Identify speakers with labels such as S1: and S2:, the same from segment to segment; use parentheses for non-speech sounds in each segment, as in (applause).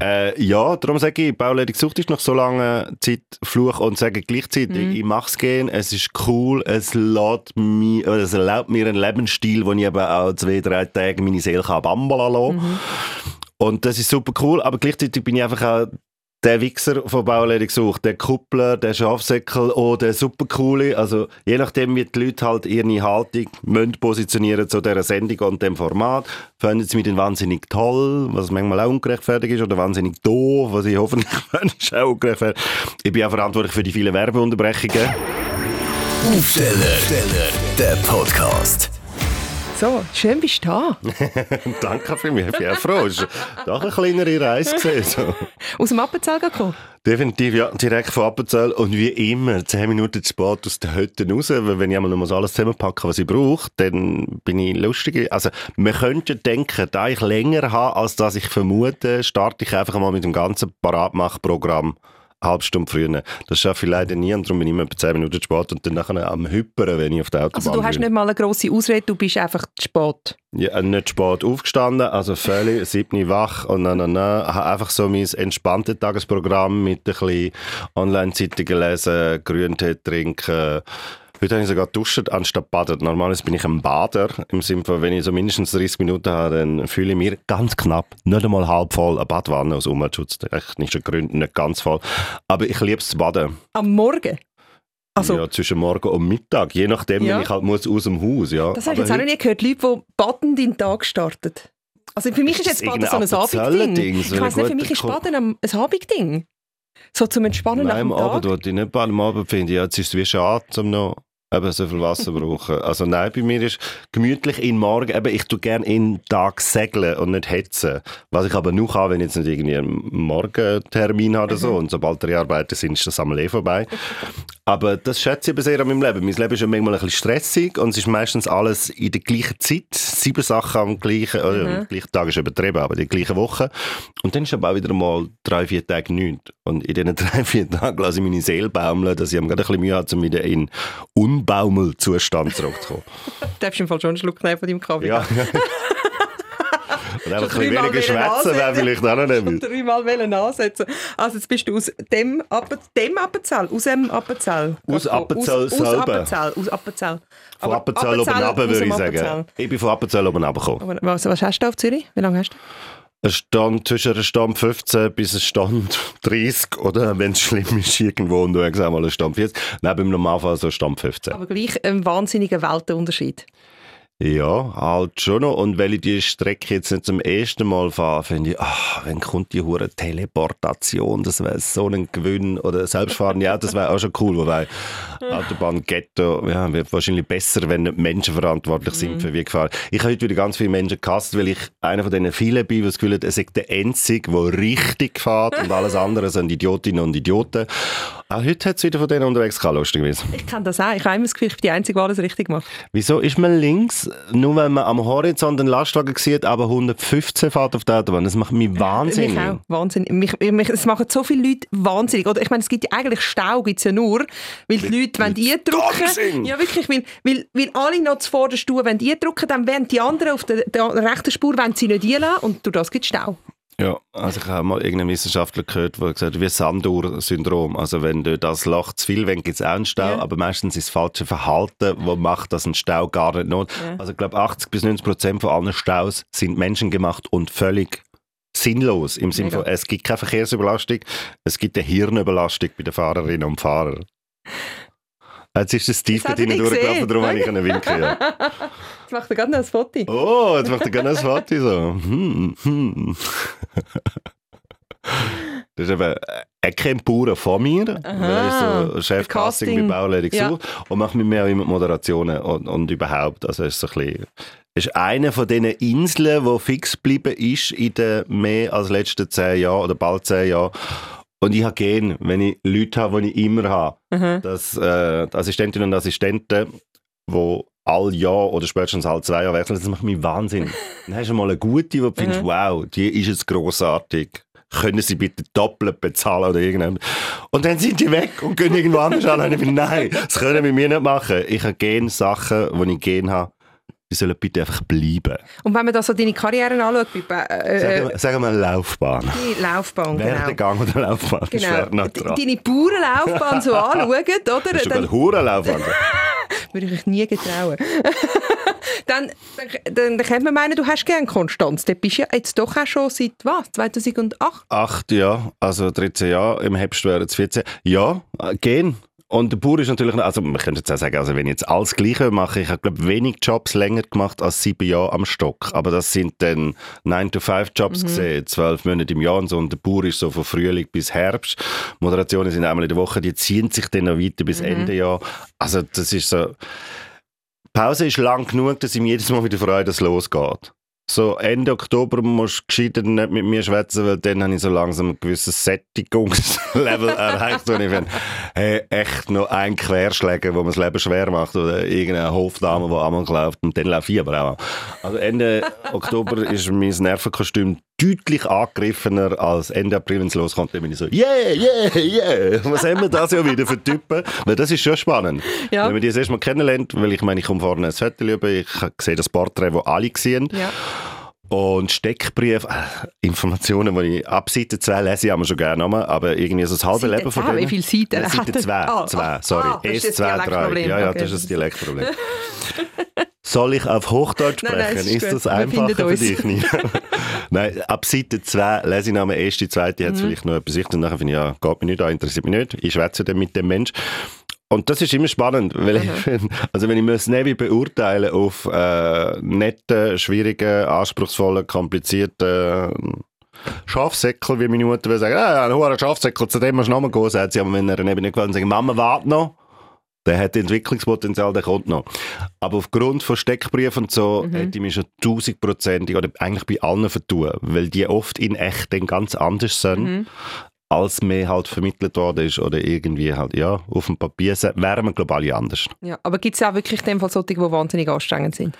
S1: Äh, ja, darum sage ich, Bauleitung Sucht ist noch so lange Zeit Fluch und sage gleichzeitig,
S2: Mhm.
S1: ich mache es gern, es ist cool, es, lässt mich, oder es erlaubt mir einen Lebensstil, wo ich eben auch zwei, drei Tage meine Seele kann bambala lassen
S2: Mhm.
S1: Und das ist super cool, aber gleichzeitig bin ich einfach auch der Wichser von Bauleitung gesucht, der Kuppler, der Schafsäckel oder der supercoole. Also je nachdem, wie die Leute halt ihre Haltung müssen positionieren zu dieser Sendung und dem Format, finden sie mich dann wahnsinnig toll, was manchmal auch ungerechtfertigt ist, oder wahnsinnig doof, was ich hoffentlich (laughs) auch ungerechtfertigt. Ich bin auch verantwortlich für die vielen Werbeunterbrechungen.
S3: Aufsteller, der Podcast.
S2: So, schön bist du da. (laughs)
S1: Danke für mich, ich bin froh. Doch eine kleinere Reise gewesen. So.
S2: Aus dem Appenzell gekommen.
S1: Definitiv, ja. Direkt von Appenzell. Und wie immer, 10 Minuten zu spät aus den Hütten raus. Weil wenn ich einmal noch alles zusammenpacken was ich brauche, dann bin ich lustig. Also, man könnte denken, da ich länger habe, als dass ich vermute, starte ich einfach mal mit dem ganzen Paratmachprogramm eine halbe Stunde früher. Das schaffe ich leider nie und darum bin ich immer etwa 10 Minuten spät und dann nachher am Hüppern, wenn ich auf der Autobahn
S2: Also du hast
S1: bin.
S2: nicht mal eine grosse Ausrede, du bist einfach spät.
S1: Ja, nicht spät aufgestanden, also völlig (laughs) siebni wach und dann, dann, dann habe einfach so mein entspanntes Tagesprogramm mit ein bisschen Online-Zeitungen lesen, Grüntee trinken. Heute habe ich sogar duscht anstatt baden. Normalerweise bin ich ein Bader, im Sinne von, wenn ich so mindestens 30 Minuten habe, dann fühle ich mir ganz knapp, nicht einmal halb voll, eine Badwanne aus Umweltschutz, technischen Gründen nicht ganz voll. Aber ich liebe es zu baden.
S2: Am Morgen. Also,
S1: ja, zwischen Morgen und Mittag, je nachdem,
S2: Ja.
S1: wenn ich halt muss aus dem Haus. Ja.
S2: das habe ich jetzt auch noch nie gehört. Leute, die badend in den Tag starten. Also für mich ist,
S1: Ist
S2: jetzt Baden so ein Abendding. Ich weiss nicht, für mich ist Baden am- ein Abendding. So zum Entspannen nach
S1: Nein, am
S2: dem
S1: Abend
S2: Tag.
S1: wollte ich nicht baden. Am Abend finde ich, ja, jetzt ist es wie schade, um noch eben so viel Wasser brauchen. Also nein, bei mir ist gemütlich in Morgen, eben, ich tue gerne in Tag segeln und nicht hetzen. Was ich aber nur kann, wenn ich jetzt nicht irgendwie einen Morgentermin habe oder so. Und sobald drei Arbeiten sind, ist das am eh vorbei. Aber das schätze ich aber sehr an meinem Leben. Mein Leben ist ja manchmal ein bisschen stressig und es ist meistens alles in der gleichen Zeit. Sieben Sachen am gleichen, oder am gleichen Tag ist übertrieben, aber in der gleichen Woche. Und dann ist aber auch wieder mal drei, vier Tage nichts. Und in diesen (laughs) drei, vier Tagen lasse ich meine Seele baumeln, dass ich am gerade ein bisschen Mühe habe, um wieder in Unbaumelzustand zurückzukommen. (laughs)
S2: Du darfst im Fall schon einen Schluck nehmen von deinem Kaffee.
S1: ja. (laughs) Und einfach ein bisschen weniger schwätzen wäre vielleicht auch noch nicht.
S2: dreimal wollen ansetzen. Also jetzt bist du aus dem, Appen, dem Appenzell, aus dem Appenzell.
S1: Aus. Appenzell
S2: aus, aus
S1: selber.
S2: Appenzell, aus Appenzell.
S1: Von
S2: Aber
S1: Appenzell oben runter,
S2: aus
S1: würde ich sagen.
S2: Appenzell.
S1: Ich bin von Appenzell oben runtergekommen.
S2: Was, was hast du auf Zürich? Wie lange hast du?
S1: Ein Stand zwischen einem Stand 15 bis ein Stand 30 oder wenn es schlimm ist irgendwo und du hast mal ein Stand 40. Nein, beim Normalfall so Stand 15.
S2: Aber gleich ein wahnsinniger Weltenunterschied.
S1: Ja, halt schon noch. Und weil ich die Strecke jetzt nicht zum ersten Mal fahre, finde ich, ach, wenn kommt die hure Teleportation, das wäre so ein Gewinn. Oder selbstfahrende Autos, das wäre auch schon cool. Wobei Autobahn, Ghetto, ja, wird wahrscheinlich besser, wenn nicht Menschen verantwortlich sind für wie gefahren. Ich habe heute wieder ganz viele Menschen gehasst, weil ich einer von diesen vielen bin, die das Gefühl hat, er sei der Einzige, der richtig fährt und alles andere sind Idiotinnen und Idioten. Auch heute hat es wieder von denen unterwegs gehabt, lustig gewesen.
S2: Ich kenne das auch. Ich habe immer das Gefühl, ich bin die Einzige, die alles richtig macht.
S1: Wieso ist man links, nur wenn man am Horizont einen Lastwagen sieht, aber 115 fährt auf der Autobahn? Das macht mich wahnsinnig.
S2: Mich auch. Wahnsinnig. Mich, mich, es machen so viele Leute wahnsinnig. Oder ich meine, es gibt ja eigentlich Stau, gibt es ja nur, weil die Leute, wenn die drücken, ja wirklich, weil, weil, weil alle noch zuvorderst tun, wenn die drücken, dann werden die anderen auf der, der rechten Spur wenn sie nicht einlassen und durch das gibt es Stau.
S1: Ja, also ich habe mal irgendeinen Wissenschaftler gehört, der gesagt hat, wie Sandur-Syndrom. Also wenn du das Loch zu viel wenn gibt es auch einen Stau,
S2: Ja.
S1: aber meistens ist das falsche Verhalten, wo macht, dass ein Stau gar nicht not.
S2: Ja.
S1: Also ich glaube 80 bis 90 Prozent von allen Staus sind menschengemacht und völlig sinnlos. Im Sinne von, es gibt keine Verkehrsüberlastung, es gibt eine Hirnüberlastung bei den Fahrerinnen und Fahrern. Jetzt ist der Steve bei
S2: nicht
S1: durchgelaufen, darum habe ich können winken. Ja. (laughs)
S2: Jetzt macht er gerade noch ein Foto.
S1: Oh, jetzt macht er gerne ein Foto so. Hm, hm. Das ist eben, er kennt Bauern von mir, weil er so Chef
S2: der
S1: Casting
S2: Casting.
S1: bei Bauleitung
S2: Ja.
S1: so und macht mit mir auch immer Moderationen und, und überhaupt. Also er ist so ein bisschen, ist eine von diesen Inseln, die fix geblieben ist in den mehr als letzten zehn Jahren oder bald zehn Jahren. Und ich habe gern, wenn ich Leute habe, die ich immer habe,
S2: Mhm.
S1: dass äh, die Assistentinnen und Assistenten, die all Jahr oder spätestens alle zwei Jahre wechseln, das macht mich wahnsinnig. (laughs) Dann hast du mal eine gute, wo du findest, wow, die ist jetzt grossartig. Können Sie bitte doppelt bezahlen oder irgendetwas? Und dann sind die weg und gehen irgendwo anders an. Und ich bin, nein, das können wir mir nicht machen. Ich habe gerne Sachen, die ich gerne habe, die sollen bitte einfach bleiben.
S2: Und wenn man da so deine Karriere anschaut, bei, äh,
S1: Sagen wir, sagen wir Laufbahn.
S2: die Laufbahn, genau.
S1: Werdegang oder Laufbahn, das
S2: Genau.
S1: wäre noch dran.
S2: Deine Bauernlaufbahn so (laughs) anschauen, oder?
S1: Hast du
S2: Dann
S1: gerade Hurenlaufbahn? (laughs)
S2: würde ich mich nie getrauen. dann, (laughs) dann, dann, dann könnte man meinen, du hast gerne Konstanz. Dort bist du ja jetzt doch auch schon seit was? 2008?
S1: Acht Jahre, also 13 Jahre, im Herbst wären es 14. Ja, äh, gehen. Und der Bauer ist natürlich, also man könnte jetzt auch sagen, also wenn ich jetzt alles Gleiche mache, ich habe glaube wenig Jobs länger gemacht als sieben Jahre am Stock. Aber das sind dann 9-to-5-Jobs gesehen, zwölf Monate im Jahr und so. Und der Bauer ist so von Frühling bis Herbst. Moderationen sind einmal in der Woche, die ziehen sich dann noch weiter bis Ende Jahr. Also das ist so... Pause ist lang genug, dass ich mir jedes Mal wieder freue, dass es losgeht. So Ende Oktober musst du gescheiter nicht mit mir schwätzen, weil dann habe ich so langsam ein gewisses Sättigungslevel (laughs) erreicht, wo ich finde, hey, echt noch ein Querschläger, wo mir das Leben schwer macht oder irgendeine Hofdame, die einmal läuft und dann laufe ich aber auch. Also Ende Oktober ist mein Nervenkostüm deutlich angegriffener als Ende April, wenn es loskommt. Dann bin ich so, yeah, yeah, yeah. Was haben wir das ja wieder für Typen? Weil das ist schon spannend.
S2: Ja.
S1: Wenn man die das erste Mal kennenlernt, weil ich meine, ich komme vorne ein Foto über, ich sehe das Porträt, das alle sehen.
S2: Ja.
S1: Und Steckbrief, äh, Informationen, die ich ab Seite 2 lese, ich aber schon gerne nochmal, aber irgendwie so das halbe
S2: Seite
S1: Leben von denen.
S2: Wie viele Seiten
S1: Ja, Seite
S2: er?
S1: 2,
S2: Ah,
S1: zwei,
S2: ah,
S1: sorry.
S2: ah, das ist
S1: Erst
S2: das
S1: 2, 3.
S2: Dialektproblem,
S1: Ja, ja,
S2: okay.
S1: das ist das Dialektproblem. (laughs) Soll ich auf Hochdeutsch
S2: Nein,
S1: sprechen?
S2: nein, es ist
S1: ist das einfacher für
S2: uns.
S1: dich? Nina? (laughs) Nein, ab Seite 2 lese ich noch einmal erste, zweite,
S2: Mhm.
S1: hat es vielleicht noch etwas und nachher finde ich, ja, geht mich nicht an, interessiert mich nicht. Ich schwätze dann mit dem Mensch. Und das ist immer spannend, weil ich finde, also wenn ich mir das Navi beurteilen auf äh, nette, schwierige, anspruchsvolle, komplizierte Schafsäckel, wie meine Mutter will sagen, ah, ein hoher Schafsäckel, zu dem musst du nochmal gehen, sagt sie, aber wenn er neben nicht gefällt, sagen, Mama, warte noch. Der hat Entwicklungspotenzial, der kommt noch. Aber aufgrund von Steckbriefen und so hätte ich mich schon tausendprozentig oder eigentlich bei allen vertun, weil die oft in echt dann ganz anders sind, als mir halt vermittelt worden ist oder irgendwie halt, ja, auf dem Papier wären wir, glaube ich, alle anders.
S2: Ja, aber gibt es auch wirklich in dem Fall solche, die wahnsinnig anstrengend sind?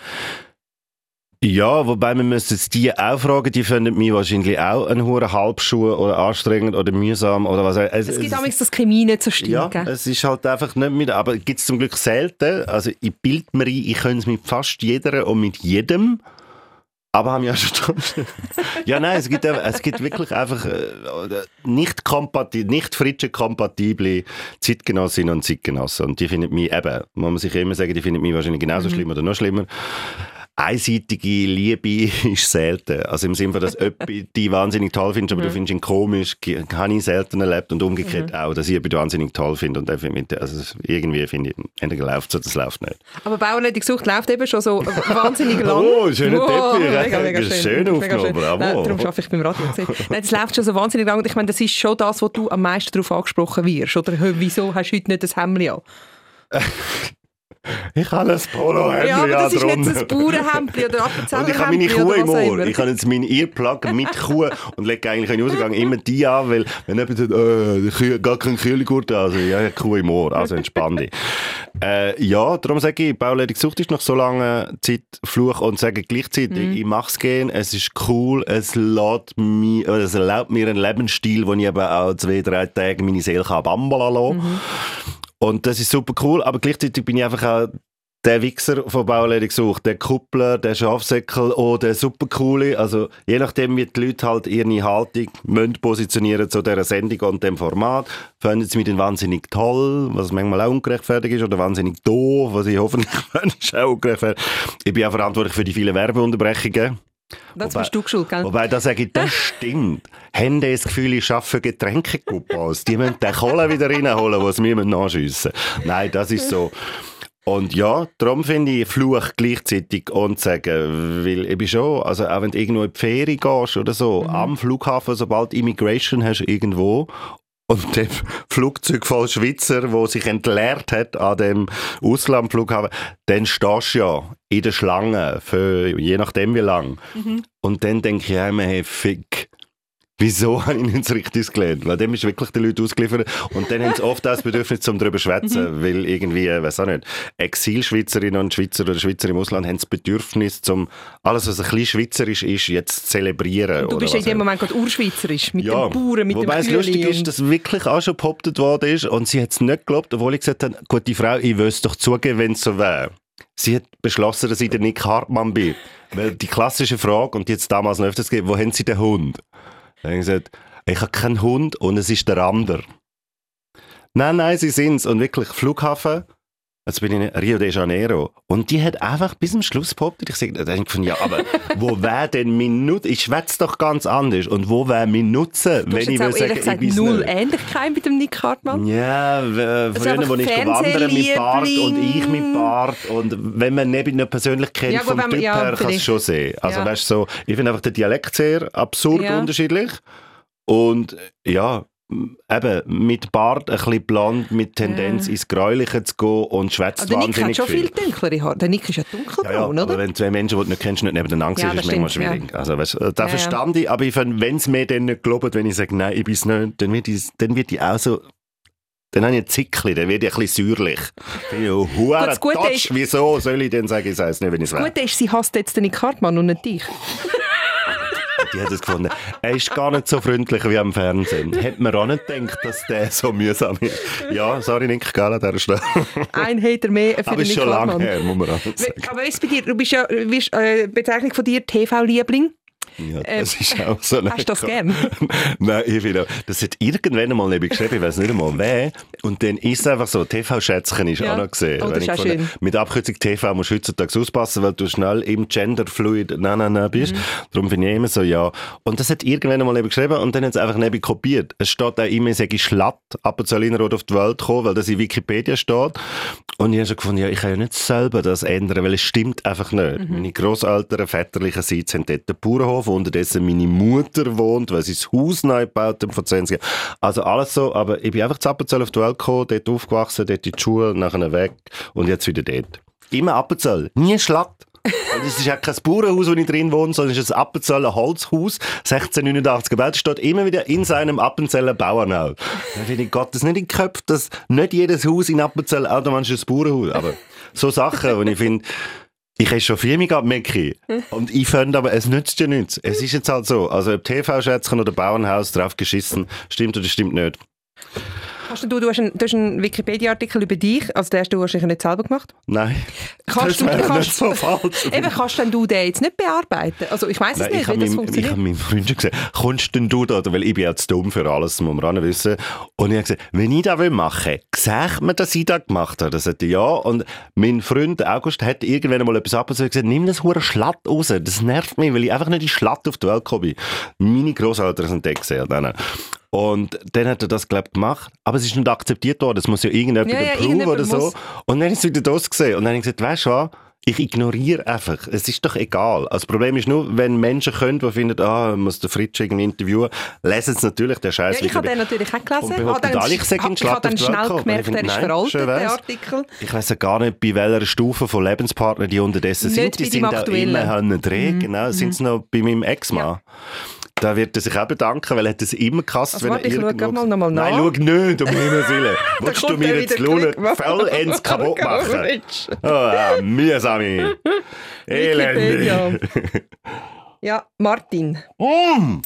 S1: Ja, wobei wir müssen jetzt die auch fragen, die finden mich wahrscheinlich auch einen hohen Halbschuh oder anstrengend oder mühsam oder was auch
S2: Es gibt amigs das Chemie nicht so
S1: Ja,
S2: stinken.
S1: es ist halt einfach nicht mit, aber gibt es zum Glück selten. Also ich bild mir ein, ich könnte es mit fast jeder und mit jedem, aber haben ja schon... (laughs) ja, nein, es gibt, es gibt wirklich einfach äh, nicht, kompati nicht fritsche-kompatible Zeitgenossinnen und Zeitgenossen und die finden mich eben, muss man sich immer sagen, die finden mich wahrscheinlich genauso schlimm oder noch schlimmer. Einseitige Liebe (laughs) ist selten. Also im Sinne von, dass (laughs) jemand die wahnsinnig toll findest, aber du findest ihn komisch, habe ich selten erlebt und umgekehrt auch, dass ich jemanden wahnsinnig toll finde und einfach mit, also irgendwie finde ich, entweder läuft es oder es läuft nicht.
S2: Aber Bauerledig gesucht läuft eben schon so wahnsinnig lang.
S1: Oh, schöner Teppich.
S2: Mega, mega
S1: Das ist
S2: schön.
S1: schön aufgenommen, bravo.
S2: Nein, darum arbeite ich beim Radio. Nein, das läuft schon so wahnsinnig lang. Und ich meine, das ist schon das, wo du am meisten darauf angesprochen wirst. Oder wieso hast du heute nicht das Hemd an? (laughs)
S1: Ich habe ein polo
S2: Ja, aber das ist nicht so ein Bauernhemd oder (laughs)
S1: Und ich habe meine Kuh im Ohr. Ich habe jetzt meinen Earplug mit Kuh und lege eigentlich in den Ausgang immer die an, weil wenn jemand sagt, äh, gar kein Kühlegurt, also ja, ich habe Kuh im Ohr, also entspann dich. (laughs) äh, ja, darum sage ich, Bauledig sucht ist nach so langer Zeit Fluch und sage gleichzeitig, ich mache es gehen, es ist cool, es, mich, es erlaubt mir einen Lebensstil, wo ich eben auch zwei, drei Tage meine Seele kann bambala lassen Und das ist super cool, aber gleichzeitig bin ich einfach auch der Wichser von Bauledig gesucht, der Kuppler, der Schafsäckel oder der supercoole. Also je nachdem, wie die Leute halt ihre Haltung müssen positionieren zu dieser Sendung und dem Format, finden sie mich dann wahnsinnig toll, was manchmal auch ungerechtfertigt ist, oder wahnsinnig doof, was ich hoffentlich (laughs) auch ungerechtfertigt. Ich bin auch verantwortlich für die vielen Werbeunterbrechungen.
S2: Das
S1: Wobei-
S2: bist du geschuld, gell?
S1: Wobei, da sage ich, das (laughs) stimmt. Haben die das Gefühl, ich arbeite Getränkekuppos? Die müssen den Kohle wieder reinholen, was wir nachschiessen Nein, das ist so. Und ja, darum finde ich Fluch gleichzeitig und sagen, weil ich bin schon, also auch wenn du irgendwo in die Ferien gehst oder so, am Flughafen, sobald Immigration hast irgendwo und dem Flugzeug voll Schweizer, wo sich entleert hat an dem Auslandflughafen, dann stehst du ja in der Schlange für je nachdem wie lang. Und dann denke ich immer, hey, fick. Wieso (laughs) habe ich nicht so richtig gelernt? Weil dem ist wirklich die Leute ausgeliefert. Und dann haben sie oft auch das Bedürfnis, zum darüber zu schwätzen, weil irgendwie, äh, weiß auch nicht, Exilschweizerinnen und Schweizer oder Schweizer im Ausland haben das Bedürfnis, zum alles, was ein bisschen schweizerisch ist, jetzt zu zelebrieren.
S2: Du
S1: oder
S2: bist in dem. Moment gerade urschweizerisch, mit dem Bauern, mit
S1: Wobei
S2: dem
S1: es
S2: Kühli
S1: lustig ist,
S2: und-
S1: dass wirklich auch schon behauptet worden ist und sie hat es nicht geglaubt, obwohl ich gesagt habe, gute Frau, ich will es doch zugeben, wenn es so wäre. sie hat beschlossen, dass ich der Nick Hartmann bin. Weil die klassische Frage, und die jetzt damals noch öfters gegeben, wo haben sie den Hund? Dann habe ich gesagt, ich habe keinen Hund und es ist der andere. Nein, nein, sie sind's. Und wirklich, Flughafen, jetzt bin ich in Rio de Janeiro. Und die hat einfach bis zum Schluss behauptet, ich sage, ich von, ja, aber (laughs) wo wäre denn mein Nutzen? Ich schwätze doch ganz anders. Und wo wäre mein Nutzen,
S2: Du
S1: wenn ich
S2: ehrlich
S1: sagen,
S2: gesagt
S1: ich
S2: null
S1: nicht?
S2: Ähnlichkeit mit dem Nick Hartmann.
S1: Ja,
S2: Also
S1: früher,
S2: einfach
S1: wo ich wandern mit Bart und ich mit. Bart und wenn man nicht, nicht persönlich kennt
S2: Ja,
S1: vom
S2: man-
S1: Typ
S2: ja,
S1: her, kann es schon sehen. Also
S2: Ja.
S1: weißt du, so, ich finde einfach den Dialekt sehr absurd unterschiedlich und ja, eben mit Bart, ein bisschen blond, mit Tendenz
S2: Ja.
S1: ins Gräuliche zu gehen und schwätzt
S2: Aber der Nick hat
S1: wahnsinnig
S2: schon
S1: viel.
S2: viel dunklere Haare. Der Nick ist ja dunkelbraun,
S1: Ja, ja,
S2: oder?
S1: aber wenn zwei Menschen, die du nicht kennst, nicht nebeneinander
S2: Ja,
S1: sind,
S2: das
S1: ist es manchmal schwierig. Also, weißt, da
S2: Ja, ja.
S1: verstand ich, aber wenn es mir dann nicht glaubt, wenn ich sage, nein, ich bin es nicht, dann wird ich, dann wird ich auch so, dann habe ich ein Zickli, dann werde ich ein bisschen säuerlich. Bin ich oh,
S2: Gut, das Gute ist-
S1: wieso soll ich denn sagen, ich sage es nicht, wenn ich es
S2: Das
S1: will?
S2: Gute ist, sie hasst jetzt den Nick Hartmann und nicht dich.
S1: Die hat es gefunden. Er ist gar nicht so freundlich wie am Fernsehen. Hätte man auch nicht gedacht, dass der so mühsam ist. Ja, sorry, Nick, gell, an dieser Stelle.
S2: Ein Hater mehr für
S1: Aber ist schon lange her, muss man auch sagen.
S2: Aber ist bei dir, du bist ja, bist, äh, Bezeichnung von dir TV-Liebling.
S1: Ja,
S2: Äh,
S1: das ist auch so
S2: Hast du das gern? (laughs)
S1: Nein, ich finde, auch- das hat irgendwann einmal neben geschrieben, ich weiß nicht einmal wer. Und dann ist es einfach so, TV-Schätzchen ist
S2: Ja.
S1: auch noch gesehen.
S2: Oh, das ist auch schön.
S1: Mit Abkürzung TV musst du heutzutage auspassen, weil du schnell im Genderfluid nein, nein, nein bist.
S2: Mhm.
S1: Darum finde ich immer so, ja. Und das hat irgendwann einmal neben geschrieben und dann hat es einfach neben kopiert. Es steht auch immer, ich sage Schlatt, Appenzellinerrot auf die Welt gekommen, weil das in Wikipedia steht. Und ich habe schon gefunden, ja, ich kann ja nicht selber das ändern, weil es stimmt einfach nicht.
S2: Mhm.
S1: Meine Grosseltern väterlicherseits haben dort den Bauernhof, wo unterdessen meine Mutter wohnt, weil sie das Haus neu gebaut haben vor 20 Jahren. Also alles so, aber ich bin einfach zu Appenzell auf die Welt gekommen, dort aufgewachsen, dort in die Schule, nachher weg und jetzt wieder dort. Immer Appenzell, nie Schlatt. Und es ist ja kein Bauernhaus, wo ich drin wohne, sondern es ist ein Appenzeller Holzhaus, 1689 gebaut. Steht immer wieder in seinem Appenzeller Bauernhaus. Dann finde ich, Gott, das nicht in den Köpfen, dass nicht jedes Haus in Appenzell automatisch ein Bauernhaus Aber so Sachen, wo ich finde, ich habe schon viel mehr gehabt, Mecki. Und ich finde aber, es nützt ja nichts. Es ist jetzt halt so. Also, ob TV-Schätzchen oder Bauernhaus drauf geschissen, stimmt oder stimmt nicht.
S2: Hast du, du hast einen, einen Wikipedia-Artikel über dich, also den hast du wahrscheinlich nicht selber gemacht.
S1: Nein.
S2: Kannst
S1: das
S2: du-
S1: wäre
S2: kannst-
S1: nicht so falsch. (laughs)
S2: Eben, kannst denn du den jetzt nicht bearbeiten? Also ich weiß es nicht,
S1: ich
S2: wie das
S1: meinem, ich
S2: funktioniert.
S1: habe meinem Freund schon gesagt, kommst denn du da? Weil ich bin ja zu dumm für alles, das muss man auch wissen. Und ich habe gesagt, wenn ich das machen will, sagt mir, dass ich das gemacht habe. Das sagte ja. Und mein Freund August hat irgendwann mal etwas ab und gesagt, nimm das hure Schlatt raus. Das nervt mich, weil ich einfach nicht in Schlatt auf die Welt gekommen bin. Meine Großeltern sind da gesehen. Und dann hat er das, glaube ich, gemacht. Aber es ist nicht akzeptiert worden. Es muss ja irgendjemand
S2: Ja, ja, irgendjemand
S1: oder so.
S2: muss.
S1: Und dann ist es wieder das gesehen. Und dann habe ich gesagt, weißt du was? Ich ignoriere einfach. Es ist doch egal. Also das Problem ist nur, wenn Menschen können, die finden, ah, muss den Fritsch irgendwie interviewen, lesen sie natürlich den Scheiß
S2: Ja, ich habe den natürlich auch gelesen.
S1: Und
S2: Habe dann-
S1: alle, ich sage ihn
S2: ich habe dann schnell gemerkt, er
S1: finde,
S2: ist
S1: nein,
S2: veraltet, der. Artikel.
S1: Ich weiss ja gar nicht, bei welcher Stufe von Lebenspartner die unterdessen
S2: Nicht
S1: sind. Die sind auch immer mhm. drehen. Genau, sind sie noch bei meinem Ex-Mann. Da wird er sich auch bedanken, weil er hat das immer gehasst,
S2: Also
S1: wenn
S2: warte,
S1: er irgendwo...
S2: mal noch mal
S1: Nein, schau nicht, um (laughs) Himmels Willen. Willst du mir jetzt
S2: zurück.
S1: vollends (laughs) kaputt machen? Oh, ja, mühsame. Elende.
S2: Ja, Martin. (laughs)
S1: Mm.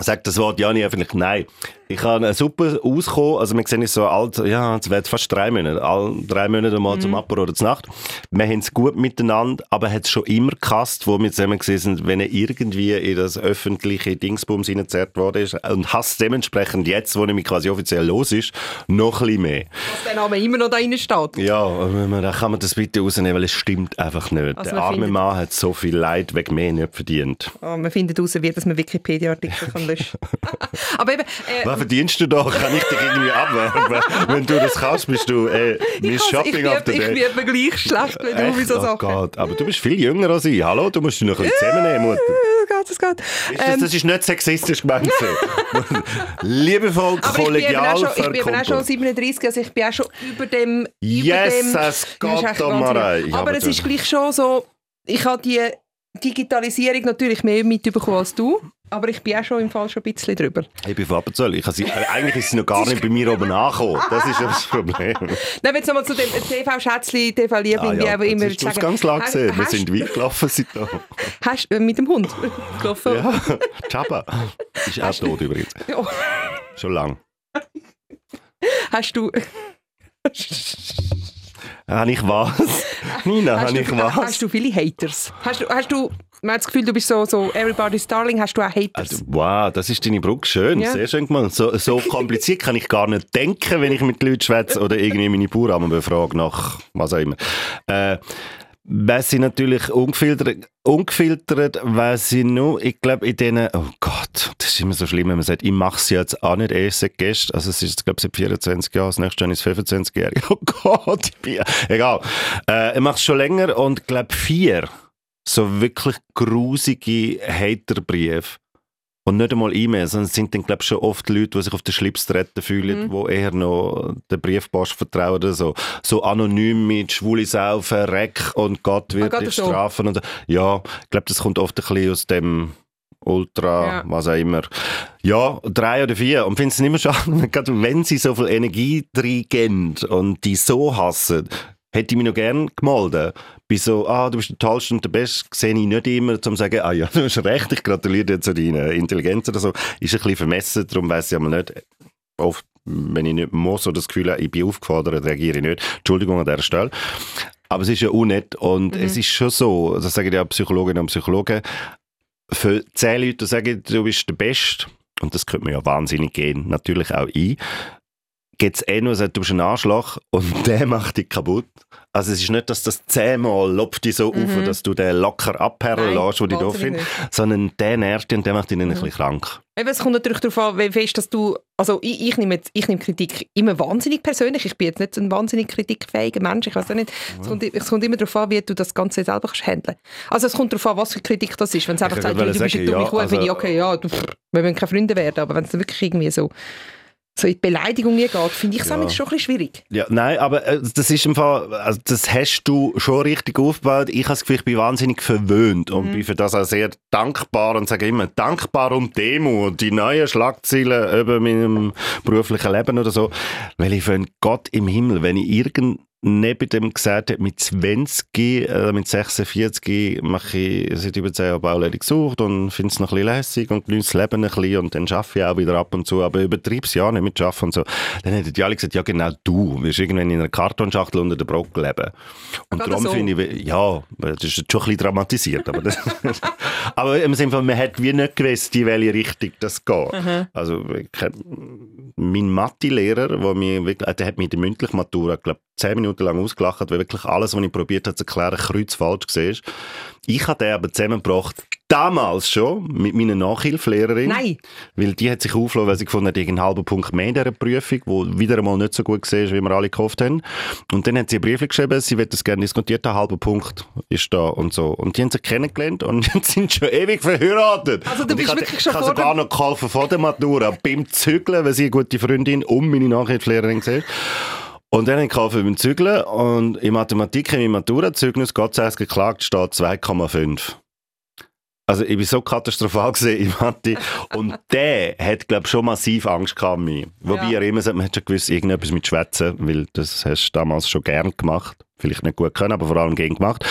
S1: Sagt das Wort ja nicht öffentlich. Nein. Ich habe super auskommen. Also, wir sehen es so alt, ja, es wird fast drei Monate. All drei Monate mal
S2: Mhm.
S1: zum Apero oder zur Nacht. Wir haben es gut miteinander, aber hat es schon immer gehasst, wo wir zusammen gesehen sind, wenn er irgendwie in das öffentliche Dingsbums reingezerrt worden ist. Und hasst dementsprechend jetzt, wo er mich quasi offiziell los ist, noch ein bisschen mehr.
S2: Dass der Name immer noch da drin steht.
S1: Ja, aber da kann man das bitte rausnehmen, weil es stimmt einfach nicht.
S2: Also
S1: Der arme Mann hat so viel Leid wegen mir nicht verdient.
S2: Oh, man findet heraus, wie dass man Wikipedia-Artikel (laughs) kann löschen (laughs) Aber eben, äh,
S1: Was verdienst du da? Kann ich dich irgendwie abwerben? Wenn du das kannst, bist du äh, mein
S2: ich,
S1: Shopping
S2: ich,
S1: of the
S2: ich,
S1: Day.
S2: bin gleich schlecht wie du bei
S1: Echt?
S2: so
S1: Oh
S2: Sachen.
S1: Gott, aber du bist viel jünger als ich. Hallo, du musst dich noch ein bisschen zusammennehmen, Mutter.
S2: Äh, geht, es geht.
S1: Ist das, das ist nicht sexistisch gemeint. (laughs) Liebevoll,
S2: aber ich bin,
S1: kollegial,
S2: schon, ich bin auch schon
S1: verkumpelt.
S2: 37, also ich bin auch schon über dem... über
S1: Jesus
S2: dem, Das
S1: Omarei.
S2: wahnsinnig.
S1: Ja,
S2: aber es ist gleich schon so, ich habe die Digitalisierung natürlich mehr mitbekommen als du, aber ich bin auch schon im Fall schon ein bisschen drüber.
S1: Ich bin von Appenzell. Ich sie, äh, eigentlich ist sie noch gar nicht bei mir oben angekommen. Das ist ja das Problem. (laughs)
S2: Nein, jetzt nochmal zu dem TV-Schätzli, TV-Liebling, wie aber immer
S1: Ah das ist
S2: sagen.
S1: ganz
S2: Hast-
S1: gesehen. Wir
S2: hast-
S1: sind weit gelaufen seitdem.
S2: Hast, äh, mit dem Hund (laughs) gelaufen?
S1: Ja, Chaba. Ist auch tot übrigens.
S2: Ja.
S1: Schon lang.
S2: Hast du...
S1: Habe ich was? (laughs) Nina,
S2: Hast
S1: habe
S2: du,
S1: ich was?
S2: hast du viele Haters? Hast du, hast du, man hat das Gefühl, du bist so, so Everybody's Darling, hast du auch Haters?
S1: Also, wow, das ist deine Brücke. Schön,
S2: Ja.
S1: sehr schön gemacht. So, so (laughs) kompliziert kann ich gar nicht denken, wenn ich mit Leuten schwätze oder irgendwie meine Bauern befrage nach was auch immer. Äh, was sie natürlich ungefiltert, ungefiltert weiss ich nur, ich glaube in denen, oh Gott, das ist immer so schlimm, wenn man sagt, ich mache es jetzt auch nicht erst seit gestern, also es ist glaube ich, seit 24 Jahren, das nächste Jahr ist 25 Jahre. (laughs) Oh Gott, ich bin, egal. Äh, ich mache es schon länger und glaube vier so wirklich grusige Haterbriefe. Und nicht einmal E-Mails, sondern es sind dann, glaube ich, schon oft Leute, die sich auf den Schlips treten fühlen, die eher noch der Briefpost vertrauen oder so. So anonym mit Schwule saufen, Reck und Gott wird
S2: Ah,
S1: dich
S2: das so?
S1: strafen. Und so. Ja, ich glaube, das kommt oft ein bisschen aus dem Ultra,
S2: Ja.
S1: was auch immer. Ja, drei oder vier. Und finde es immer (laughs) schade, gerade wenn sie so viel Energie reingeben und die so hassen, hätte ich mich noch gerne gemeldet. Bei so, ah, du bist der Tollste und der Beste, sehe ich nicht immer, um zu sagen, ah ja, (laughs) du hast recht, ich gratuliere dir zu deiner Intelligenz oder so. Ist ein bisschen vermessen, darum weiss ich einmal nicht, oft, wenn ich nicht muss oder das Gefühl habe, ich bin aufgefordert, reagiere ich nicht. Entschuldigung an dieser Stelle. Aber es ist ja unnett und es ist schon so, das sagen ja Psychologinnen und Psychologen, für zehn Leute die sagen, du bist der Beste, und das könnte man ja wahnsinnig gehen, natürlich auch ich, gibt es eh nur, sagt, du bist ein Arschloch und (laughs) der macht dich kaputt. Also es ist nicht, dass das zehnmal lobt dich so auf, dass du den locker
S2: Mhm. Nein,
S1: lässt, wo dich doof findet, sondern der nervt dich und der macht dich dann ein bisschen krank.
S2: Eben, es kommt natürlich darauf an, wie fest, dass du, also ich, ich, nehme, jetzt- ich nehme Kritik immer wahnsinnig persönlich, ich bin jetzt nicht so ein wahnsinnig kritikfähiger Mensch, ich weiß auch nicht, es kommt, es kommt immer darauf an, wie du das Ganze selber kannst handeln. Also es kommt darauf an, was für Kritik das ist, wenn es einfach sagt, du bist eine dumme
S1: ja,
S2: Kuh, finde ich,
S1: also-
S2: okay, ja, du, wir wollen keine Freunde werden, aber wenn es wirklich irgendwie so, so in die Beleidigung geht, finde ich es
S1: Ja.
S2: schon ein bisschen schwierig.
S1: Ja, nein, aber äh, das ist im Fall, also das hast du schon richtig aufgebaut. Ich habe das Gefühl, ich bin wahnsinnig verwöhnt
S2: Mhm.
S1: und bin für das auch sehr dankbar und sage immer, dankbar um Demo und die neuen Schlagzeilen über meinem beruflichen Leben oder so. Weil ich finde, Gott im Himmel, wenn ich irgend neben dem gesagt habe, mit 20, äh, mit 46 mache ich seit über 10 Jahren Bauledig gesucht und finde es noch ein bisschen lässig und genieße das Leben ein bisschen und dann arbeite ich auch wieder ab und zu, aber übertreibe es ja nicht mit Arbeiten und so. Dann hätten die alle gesagt, ja genau du, wirst irgendwann in einer Kartonschachtel unter der Brocke leben. Und darum
S2: so.
S1: finde ich, ja, das ist schon ein bisschen dramatisiert, aber, das, (laughs) aber im Sinne von, man hat wie nicht gewusst, in welche Richtung das geht. Also ich mein Mathe-Lehrer, der wirklich, der hat mich in der mündlichen Matura, glaube zehn Minuten lang ausgelacht, weil wirklich alles, was ich probiert habe zu erklären, kreuzfalsch war. Ich habe den aber zusammengebracht, damals schon, mit meiner Nachhilfelehrerin.
S2: Nein.
S1: Weil die hat sich aufgelassen, weil sie gefunden hat, einen halben Punkt mehr in dieser Prüfung, die wieder einmal nicht so gut war, wie wir alle gehofft haben. Und dann hat sie einen Brief geschrieben, sie wird das gerne diskutiert, ein halber Punkt ist da und so. Und die haben sich kennengelernt und (laughs) sind schon ewig verheiratet.
S2: Also du
S1: ich
S2: bist
S1: hatte-
S2: wirklich schon
S1: Ich habe sogar noch geholfen vor der Matura, beim Zügeln, weil sie eine gute Freundin und meine Nachhilfelehrerin war. Und dann habe ich beim Zügeln und in Mathematik in meinem Matura-Zeugnis, Gott sei Dank geklagt, steht 2,5. Also ich bin so katastrophal (laughs) gesehen in Mathe. Und der hat, glaube ich, schon massiv Angst gehabt mich. Wobei
S2: Ja.
S1: er immer sagt, man hat schon gewusst, irgendetwas mit Schwätzen, weil das hast du damals schon gern gemacht. Vielleicht nicht gut können, aber vor allem gern gemacht.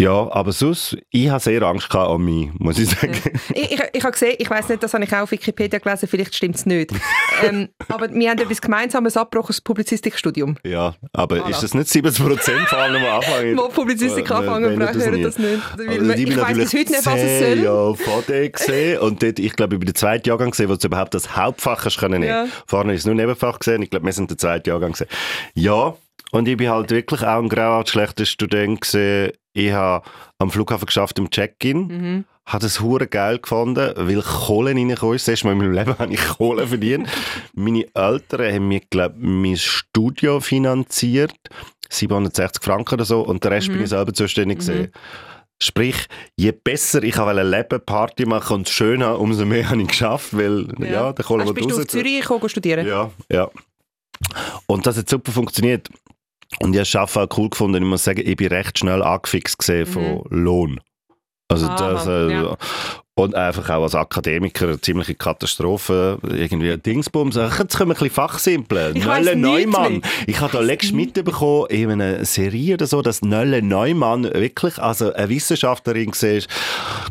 S1: Ja, aber sonst, ich habe sehr Angst gehabt an mich, muss ich sagen.
S2: Ich, ich, ich habe gesehen, ich weiß nicht, das habe ich auch auf Wikipedia gelesen, vielleicht stimmt es nicht. (laughs) ähm, aber wir haben etwas Gemeinsames abgebrochen, das Publizistikstudium.
S1: Ja, aber
S2: Voilà.
S1: ist das nicht 70 Prozent von allem am (laughs) Anfang?
S2: Mal Publizistik
S1: Äh,
S2: anfangen, vielleicht
S1: das
S2: hören
S1: nie.
S2: das nicht.
S1: Also ich
S2: weiß bis heute nicht, was es soll.
S1: Jahre vor dir gesehen und dort, ich glaube, ich bin der zweite Jahrgang gesehen, wo du überhaupt das Hauptfach hast können
S2: Ja.
S1: Vorne ist es nur Nebenfach gesehen. Ich glaube, wir sind der zweite Jahrgang gesehen. Ja, und ich bin halt wirklich auch ein grauart schlechter Student gesehen. Ich habe am Flughafen geschafft im Check-in.
S2: Mhm.
S1: Habe das hure geil gefunden, weil Kohle reingekommen ist. Das erste Mal in meinem Leben habe ich Kohle verdient. (laughs) Meine Eltern haben mir, glaube mein Studio finanziert. 760 Franken oder so. Und den Rest bin ich selber zuständig gewesen. Sprich, je besser ich wollte leben, Party machen und es schön haben, umso mehr habe ich geschafft, weil ja, der Kohle wird
S2: bist du auf Zürich gekommen studieren?
S1: Ja, ja. Und das hat super funktioniert. Und ich habe das Arbeiten auch cool gefunden. Ich muss sagen, ich bin recht schnell angefixt gesehen von Lohn. Also
S2: Mhm. Aha,
S1: das, äh,
S2: ja.
S1: Und einfach auch als Akademiker eine ziemliche Katastrophe. Irgendwie Dingsbums. Jetzt können wir ein bisschen fachsimpeln. Nölle Neumann. Ich habe da letztens mitbekommen, in einer Serie oder so, dass Nölle Neumann wirklich, also eine Wissenschaftlerin war,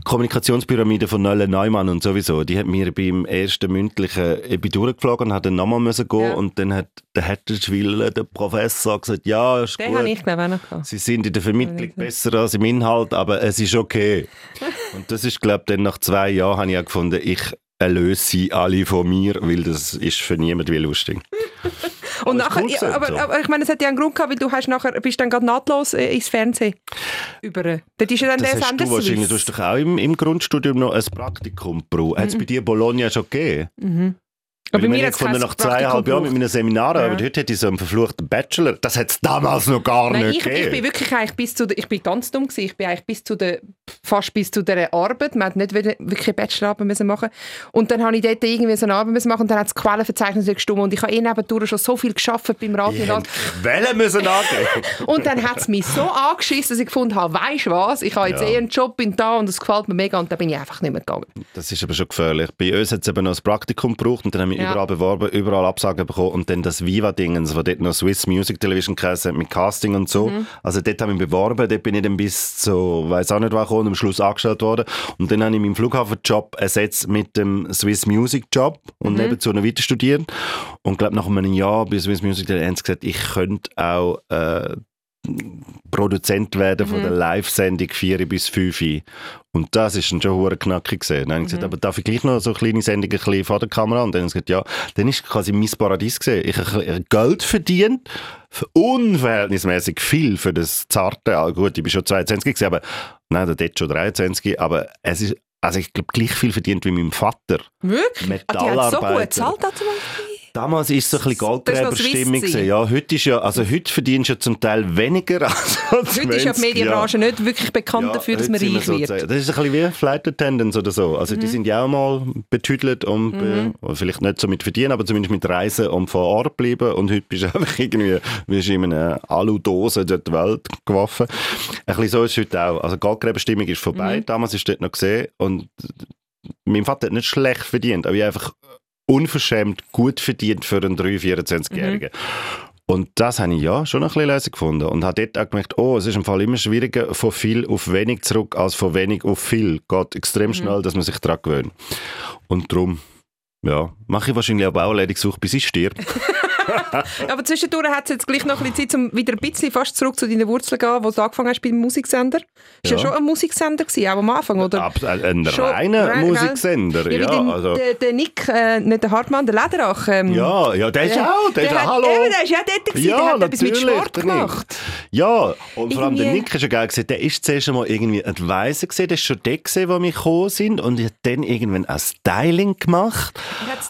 S1: Kommunikationspyramide von Nölle Neumann und sowieso, die hat mir beim ersten mündlichen, ich bin durchgeflogen und hat dann nochmal müssen gehen
S2: Ja.
S1: und dann hat der Hetterschwiller, der Professor, gesagt, ja, ist
S2: Den
S1: gut.
S2: habe ich, glaube auch noch gehabt.
S1: Sie sind in der Vermittlung besser als im Inhalt, aber es ist okay. (laughs) Und das ist, glaube ich, dann nach zwei Jahren habe ich auch gefunden, ich erlöse sie alle von mir, weil das ist für niemanden wie lustig. (laughs)
S2: Und nachher,
S1: cool
S2: ja, aber, aber ich meine, es hat ja einen Grund gehabt, weil du hast nachher, bist dann gerade nahtlos äh, ins Fernsehen über. Dort ist ja dann
S1: Das
S2: der
S1: hast
S2: Sender
S1: du wahrscheinlich, du hast doch auch im, im Grundstudium noch ein Praktikum gebraucht. Hat es bei dir Bologna schon gegeben?
S2: Mhm. Aber bei mir
S1: gefunden,
S2: kein
S1: nach zweieinhalb Jahren mit meinen Seminaren,
S2: Ja.
S1: aber dort hätte ich so einen verfluchten Bachelor. Das hat es damals noch gar
S2: Nein,
S1: nicht
S2: ich, ich bin
S1: gegeben.
S2: wirklich eigentlich bis zu der, ich bin ganz dumm gewesen. Ich bin eigentlich bis zu der, fast bis zu der Arbeit. Man hat nicht wirklich eine Bachelorarbeit müssen machen. Und dann habe ich dort irgendwie so eine Arbeit müssen machen und dann hat das Quellenverzeichnis nicht gestimmt und ich habe eh nebendurch schon so viel geschafft beim Radio. Und alles.
S1: Quellen müssen angeben. (laughs)
S2: Und dann hat es mich so angeschissen, dass ich gefunden habe, weisst was, ich habe jetzt
S1: Ja.
S2: eh einen Job, bin da und es gefällt mir mega und dann bin ich einfach nicht mehr gegangen.
S1: Das ist aber schon gefährlich. Bei uns hat es eben noch ein Praktikum gebraucht und dann haben wir
S2: Ja.
S1: überall beworben, überall Absagen bekommen und dann das Viva-Dingens, wo dort noch Swiss Music Television geheißen mit Casting und so.
S2: Mhm.
S1: Also dort haben wir beworben, dort bin ich dann bis zu, weiß auch nicht was gekommen, und am Schluss angestellt worden. Und dann habe ich meinen Flughafenjob ersetzt mit dem Swiss Music Job und
S2: Mhm.
S1: nebenzu noch weiter studieren. Und glaube nach einem Jahr bei Swiss Music Television haben sie gesagt, ich könnte auch äh, Produzent werden
S2: Mhm.
S1: von der Live-Sendung 4 bis 5. Und das ist dann schon hure knackig gesehen. Dann habe ich gesagt,
S2: Mhm.
S1: aber darf ich gleich noch so kleine Sendungen ein bisschen vor der Kamera? Und dann haben sie gesagt, ja, dann ist quasi mein Paradies gesehen. Ich habe Geld verdient, unverhältnismäßig viel für das zarte, ah, gut, ich bin schon 22 gewesen, aber nein, dort schon 23, aber es ist, also ich glaube, gleich viel verdient wie mein Vater.
S2: Wirklich? Ah, die hat so gut
S1: Metallarbeiter.
S2: gezahlt.
S1: Damals ist so ein bisschen Goldgräberstimmung. Ja, heute ist ja, also heute verdienst du ja zum Teil weniger (laughs) als
S2: Heute ist ja die
S1: 20.
S2: Medienbranche nicht wirklich bekannt dafür, dass man reich wird.
S1: Das ist ein bisschen wie Flight Attendants oder so. Also
S2: Mhm.
S1: die sind ja auch mal betüdelt und be- oder vielleicht nicht so mit verdienen, aber zumindest mit Reisen und vor Ort bleiben. Und heute bist du (laughs) einfach irgendwie, wie in einer Aludose durch die Welt geworfen. Ein bisschen so ist es heute auch. Also Goldgräberstimmung ist vorbei.
S2: Mhm.
S1: Damals ist dort noch gesehen und mein Vater hat nicht schlecht verdient, aber ich einfach unverschämt gut verdient für einen 3-, 24-Jährigen. Und das habe ich ja schon ein bisschen leise gefunden und habe dort auch gemerkt, oh, es ist im Fall immer schwieriger, von viel auf wenig zurück, als von wenig auf viel. Geht extrem schnell, dass man sich daran gewöhnt. Und darum, ja, mache ich wahrscheinlich aber auch eine Leidungssuche, bis ich stirb. (laughs)
S2: Aber zwischendurch hat es jetzt gleich noch ein bisschen Zeit, um wieder ein bisschen fast zurück zu deinen Wurzeln zu gehen, wo du angefangen hast beim Musiksender. Ist ja,
S1: Ja.
S2: schon ein Musiksender gewesen, auch am Anfang, oder?
S1: Ab, ein, ein
S2: Schon
S1: reiner
S2: rein-
S1: Musiksender,
S2: Ja,
S1: ja.
S2: der,
S1: also,
S2: der, der Nick, äh, nicht der Hartmann, der Lederach. Ähm,
S1: ja, ja, der ist
S2: der-
S1: auch, der, ist
S2: der
S1: auch,
S2: hat-
S1: hallo.
S2: Eben, der ist ja dort gewesen, der hat etwas mit Sport gemacht.
S1: Ja, und vor allem der Nick ist ja geil gewesen. Der ist zuerst einmal irgendwie Advisor gesehen, der ist schon der gesehen, wo wir gekommen sind und hat dann irgendwann ein Styling gemacht.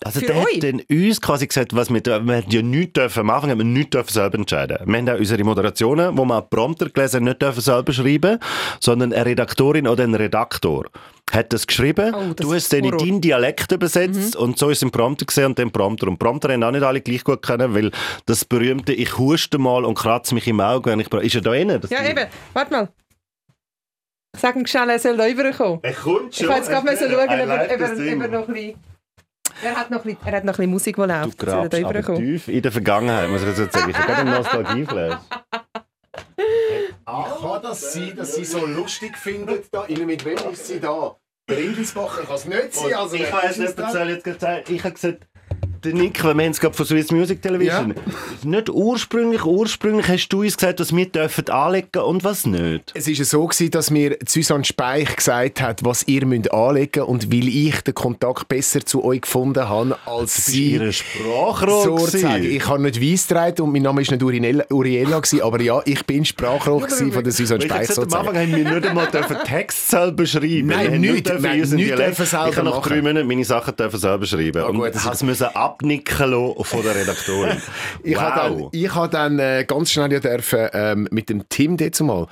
S1: Also der
S2: euch?
S1: hat dann uns quasi gesagt, was wir, wir ja nichts dürfen am Anfang, haben wir nichts dürfen selber entscheiden. Wir haben auch unsere Moderationen, wo wir auch Prompter gelesen haben, nicht dürfen selber schreiben, sondern eine Redaktorin oder ein Redaktor hat das geschrieben,
S2: Oh, das
S1: du hast dann in.
S2: Mhm.
S1: deinen Dialekt übersetzt und so ist es im Prompter gesehen und dann Prompter. Und Prompter haben auch nicht alle gleich gut können, weil das berühmte «Ich huste mal und kratze mich im Auge», wenn ich, ist er da? Das
S2: Ja, eben. Warte mal. Sag ihm schnell, er soll da rüberkommen.
S1: Er kommt
S2: Ich kann jetzt gerade mal so schauen, ob
S1: Er
S2: ob er, ob er noch ein bisschen... Er hat noch ein bisschen, er hat noch ein bisschen Musik, die
S1: Du
S2: läuft. Er
S1: grabst
S2: da
S1: aber tief in der Vergangenheit, muss ich jetzt sagen. Ich habe gerade einen Nostalgieflash.
S4: Ach, kann das sein, dass sie so lustig findet da? Innen mit wem ist sie da? Der Indisbacher kann es nicht sein. Also
S1: ich
S4: es
S1: nicht erzählt, jetzt gesagt, ich habe gesagt, der Nick, wir haben es gerade von Swiss Music Television. Nicht ursprünglich, ursprünglich hast du uns gesagt, dass wir dürfen anlegen und was nicht.
S4: Es war ja so, gewesen, dass mir Susanne Speich gesagt hat, was ihr müsst anlegen müsst. Und weil ich den Kontakt besser zu euch gefunden habe, als sie...
S1: Ihre Sprachrohr
S4: Sozusagen. Ich habe nicht weiss getragen und mein Name war nicht Uriella, Uriella gewesen, aber ja, ich bin Sprachrohr gewesen von der Susanne
S1: Ich
S4: Speich
S1: gesagt, am
S4: sozusagen.
S1: Anfang haben wir nicht einmal dürfen Text selber schreiben.
S4: Nein, nicht.
S1: unseren
S4: nicht dürfen selber
S1: Ich habe nach
S4: machen.
S1: drei Monaten meine Sachen dürfen selber schreiben.
S4: Ja, gut,
S1: und
S4: das ist-
S1: müssen abnicken lassen von der Redaktorin. (laughs)
S4: Ich
S1: wow.
S4: habe dann, ich habe dann äh, ganz schnell ja dürfen, ähm, mit dem Tim dort mal.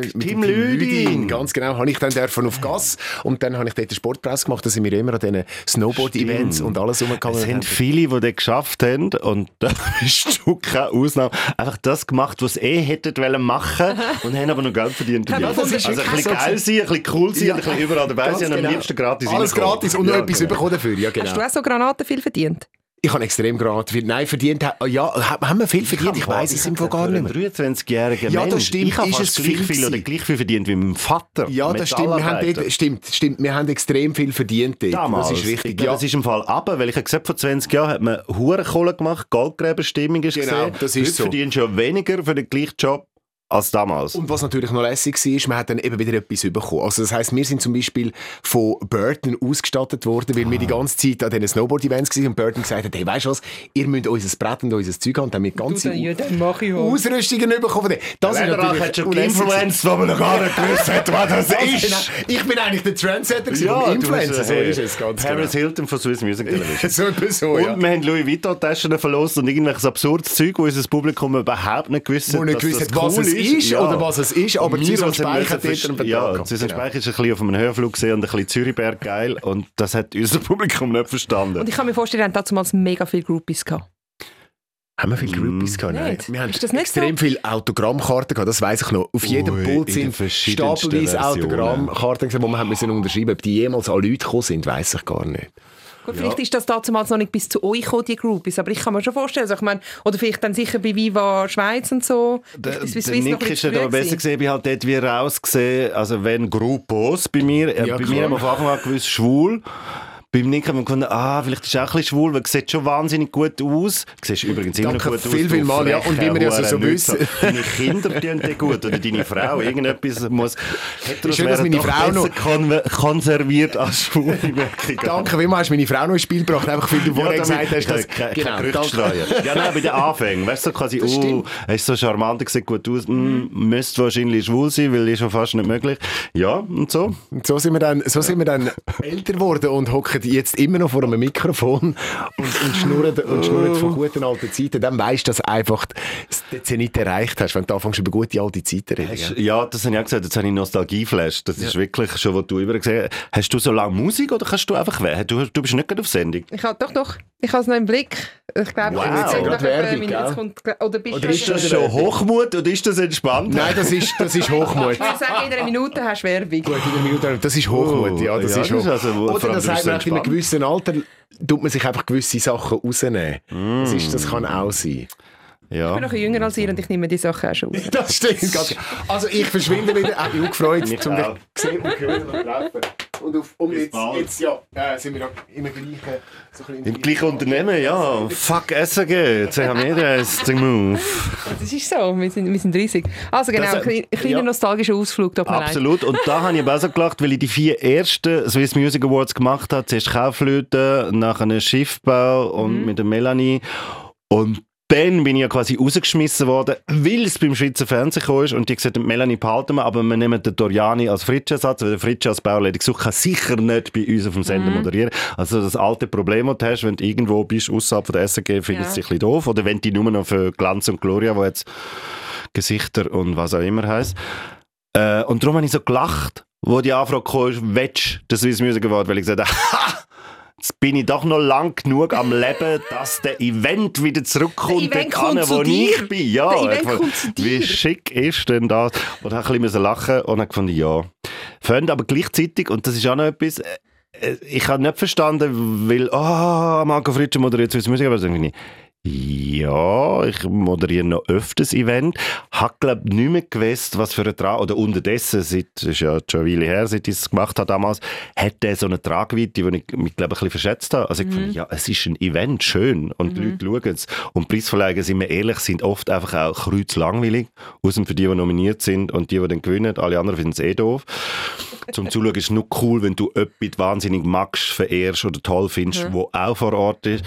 S4: mit
S1: Tim
S4: dem
S1: Lüdin.
S4: Ganz genau, habe ich dann dürfen auf Gas und dann habe ich dort eine Sportpresse gemacht, da sind wir immer an diesen Snowboard-Events und alles rumgegangen.
S1: Es haben viele, die das geschafft haben, und (laughs) da bist du keine Ausnahme, einfach das gemacht, was sie eh hätten wollen machen (laughs) und haben aber noch Geld verdient.
S2: Ja, ist
S1: also ein
S4: wirklich
S1: bisschen geil sein, ein bisschen cool sein,
S4: Ja,
S1: ein bisschen überall dabei sein und am
S4: genau.
S1: liebsten gratis
S4: Alles
S1: reinkommen.
S4: gratis und noch
S1: Ja,
S4: etwas
S1: genau.
S4: bekommen dafür, ja genau.
S2: Hast du auch so Granaten viel verdient?
S4: Ich habe extrem gerade viel. Nein, verdient. ha- Ja, ha- haben wir viel verdient? Ich weiß es im Fall gar nicht mehr.
S1: 23-jähriger
S4: Ja, das stimmt.
S1: Ich habe
S4: Ist es
S1: gleich
S4: viel
S1: oder gleich viel verdient wie mein Vater.
S4: Ja, das stimmt. Wir haben dort, stimmt, stimmt. Wir haben extrem viel verdient dort.
S1: Damals.
S4: Das ist richtig.
S1: Ich
S4: Ja.
S1: Das ist im Fall ab, weil ich habe gesagt, vor 20 Jahren hat man Hurenkohle gemacht, Goldgräberstimmung ist
S4: Genau,
S1: gesehen.
S4: das ist
S1: Heute
S4: so.
S1: verdienst du ja weniger für den gleichen Job als damals.
S4: Und was natürlich noch lässig war, man hat dann eben wieder etwas bekommen. Also das heisst, wir sind zum Beispiel von Burton ausgestattet worden, weil wir
S1: Ah.
S4: die ganze Zeit an diesen Snowboard-Events waren und Burton gesagt hat, hey, weißt du was, ihr müsst unser Brett und unser Zeug haben, und dann mit ganze
S2: dann mache ich
S4: Ausrüstungen bekommen. Das ist natürlich
S1: hat schon geinfluenced, wo man noch gar nicht gewusst hat, was das
S4: Das
S1: ist.
S4: Ich bin eigentlich der Trendsetter
S1: du
S4: Influencer, so ist es ganz
S1: Paris
S4: genau.
S1: Hilton von Swiss Music Television. (laughs)
S4: So etwas so,
S1: Und
S4: ja.
S1: wir haben Louis Vuitton-Taschen verlost und irgendwelches absurdes Zeug, wo unser Publikum überhaupt nicht gewusst hat, dass
S4: gewusst
S1: das
S4: hat, was
S1: cool
S4: es ist
S1: Ja.
S4: oder was es ist, aber
S1: Und
S4: Susan
S1: wir
S4: Speich
S1: müssen
S4: hat dort einen Vertrag
S1: Ja. Susan
S4: Genau.
S1: Speich ist ein bisschen auf einem Höhenflug gesehen und ein bisschen Zürichberg geil und das hat unser (laughs) Publikum nicht verstanden.
S2: Und ich kann mir vorstellen, ihr habt damals mega viele Groupies gehabt.
S4: Haben wir viele Groupies gehabt? Nein.
S2: Nicht?
S4: Wir haben
S2: Ist das nicht
S4: extrem
S2: so?
S4: viele Autogrammkarten gehabt, das weiss ich noch. Auf jedem Pult
S1: in
S4: sind stapelweise. Autogrammkarten, die man haben müssen unterschreiben Ob die jemals an Leute gekommen sind, weiss ich gar nicht.
S2: Gut, vielleicht ist das damals noch nicht bis zu euch gekommen, die Groupies, aber ich kann mir schon vorstellen, also ich meine, oder vielleicht dann sicher bei Viva Schweiz und so.
S1: Der, der Nick ist ja da besser gesehen, wie halt dort wie rausgesehen, also wenn Gruppos bei mir, äh,
S4: Ja,
S1: bei
S4: klar.
S1: mir haben wir von Anfang an gewusst, schwul. Beim Nick haben wir gefunden, ah, vielleicht ist er auch ein bisschen schwul, weil er sieht schon wahnsinnig gut aus. Du siehst übrigens immer
S4: Danke
S1: noch gut aus.
S4: viel, viel mal, ja. Und wie wir ja so- so wissen.
S1: Deine Kinder tun dir gut oder deine Frau. (laughs) Irgendetwas muss
S4: Schön, dass meine Frau noch-
S1: kon konserviert als schwule.
S4: Danke, wie hast du meine Frau noch ins Spiel gebracht, einfach weil du vorher
S1: damit
S4: gesagt hast, dass...
S1: keine,
S4: genau,
S1: streuen. Ja, nein, bei den Anfängen. Weißt du, so quasi,
S4: Das
S1: oh, er ist so charmant, er sieht gut aus, mm, müsste wahrscheinlich schwul sein, weil ist schon fast nicht möglich. Ja, und so.
S4: Und so sind wir dann, so sind wir dann (laughs) älter geworden und hocken jetzt immer noch vor einem Mikrofon und, und, schnurren, und schnurren von guten alten Zeiten. Dann weißt du, dass du einfach den Zenit erreicht hast, wenn du anfängst über gute alte Zeiten zu reden.
S1: Hast, ja, das habe ich auch gesagt, jetzt habe ich Nostalgieflash. Das ist wirklich schon, was du übergesehen hast. Hast du so lange Musik oder kannst du einfach wählen? Du, du bist nicht gerade auf Sendung.
S2: Ich habe doch, doch. Ich habe es noch im Blick. Ich glaube,
S1: Wow.
S2: ich
S1: Jetzt
S2: sage
S1: gerade
S4: Werbung,
S2: jetzt kommt, oder bist
S4: Oder ist das
S1: Ist das schon Hochmut oder ist das entspannt?
S4: Nein, das ist, das ist Hochmut. (laughs)
S2: Ich würde sagen, in einer Minute hast du Werbung.
S4: Gut, in einer Minute, das ist Hochmut, ja, das
S1: ja,
S4: ist
S1: das ist
S4: Hochmut.
S1: also,
S4: Oder das sagt man, in einem gewissen Alter tut man sich einfach gewisse Sachen rausnehmen. Das, ist, das kann auch sein.
S1: Ja.
S2: Ich bin noch jünger als ihr und ich nehme die Sachen auch schon (laughs) raus.
S4: Das stimmt. Ganz. Also ich verschwinde wieder. Auch gefreut,
S1: Mich
S4: um dich sehen und hören und treffen. Und, auf, und jetzt, jetzt ja, äh, sind wir noch im gleichen, so ein bisschen
S1: Im gleichen Unternehmen, ja. Fuck SAG. Jetzt haben wir das Ding Move.
S2: Das ist so, wir sind, wir sind riesig. Also genau,
S1: Das,
S2: ein kleiner,
S1: äh, ja.
S2: nostalgischer Ausflug.
S1: Absolut. Und da habe ich auch so gelacht, weil ich die vier ersten Swiss Music Awards gemacht habe. Zuerst Kaufleute, nachher Schiffbau und
S2: Mhm.
S1: mit der Melanie. Und dann bin ich ja quasi rausgeschmissen worden, weil es beim Schweizer Fernsehen gekommen ist und die gesagt haben, Melanie behalten wir, aber wir nehmen den Doriani als Fritschersatz, weil der Fritsche als Bauleitung gesucht kann sicher nicht bei uns auf dem Sender
S2: Mhm.
S1: moderieren. Also das alte Problem, das du hast, wenn du irgendwo bist, außerhalb von der SRG, findest du
S2: Ja.
S1: es ein bisschen doof. Oder wenn die nur noch für Glanz und Gloria, wo jetzt Gesichter und was auch immer heisst. Äh, und darum habe ich so gelacht, wo die Anfrage kam, willst du den Swiss Music Award? Weil ich gesagt habe, (laughs) ha, jetzt bin ich doch noch lang genug am Leben, dass der Event wieder zurückkommt,
S2: Der Event
S1: an,
S2: kommt
S1: wo
S2: dir.
S1: ich bin. Ja,
S2: Der Event
S1: fand,
S2: zu
S1: Wie
S2: dir.
S1: schick ist denn das? Und habe ein bisschen lachen und habe gefunden, ja. Fand aber gleichzeitig, und das ist auch noch etwas, äh, äh, ich habe nicht verstanden, weil, ah, Marco Fritsche moderiert Swiss Music Award. Irgendwie, ja, ich moderiere noch öfters Event. Habe, glaube nicht mehr gewusst, was für ein Trag... Oder unterdessen, seit, ist ja schon eine Weile her, seit ich es gemacht habe damals, hat der so eine Tragweite, die ich mich, glaube ich, ein bisschen verschätzt habe. Also ich fand, ja, es ist ein Event, schön. Und die Leute schauen es. Und Preisverleihungen, sind wir ehrlich, sind oft einfach auch kreuzlangweilig. Außer für die, die nominiert sind und die, die dann gewinnen. Alle anderen finden es eh doof. Zum Zuschauen ist es nur cool, wenn du jemanden wahnsinnig magst, verehrst oder toll findest, wo auch vor Ort ist.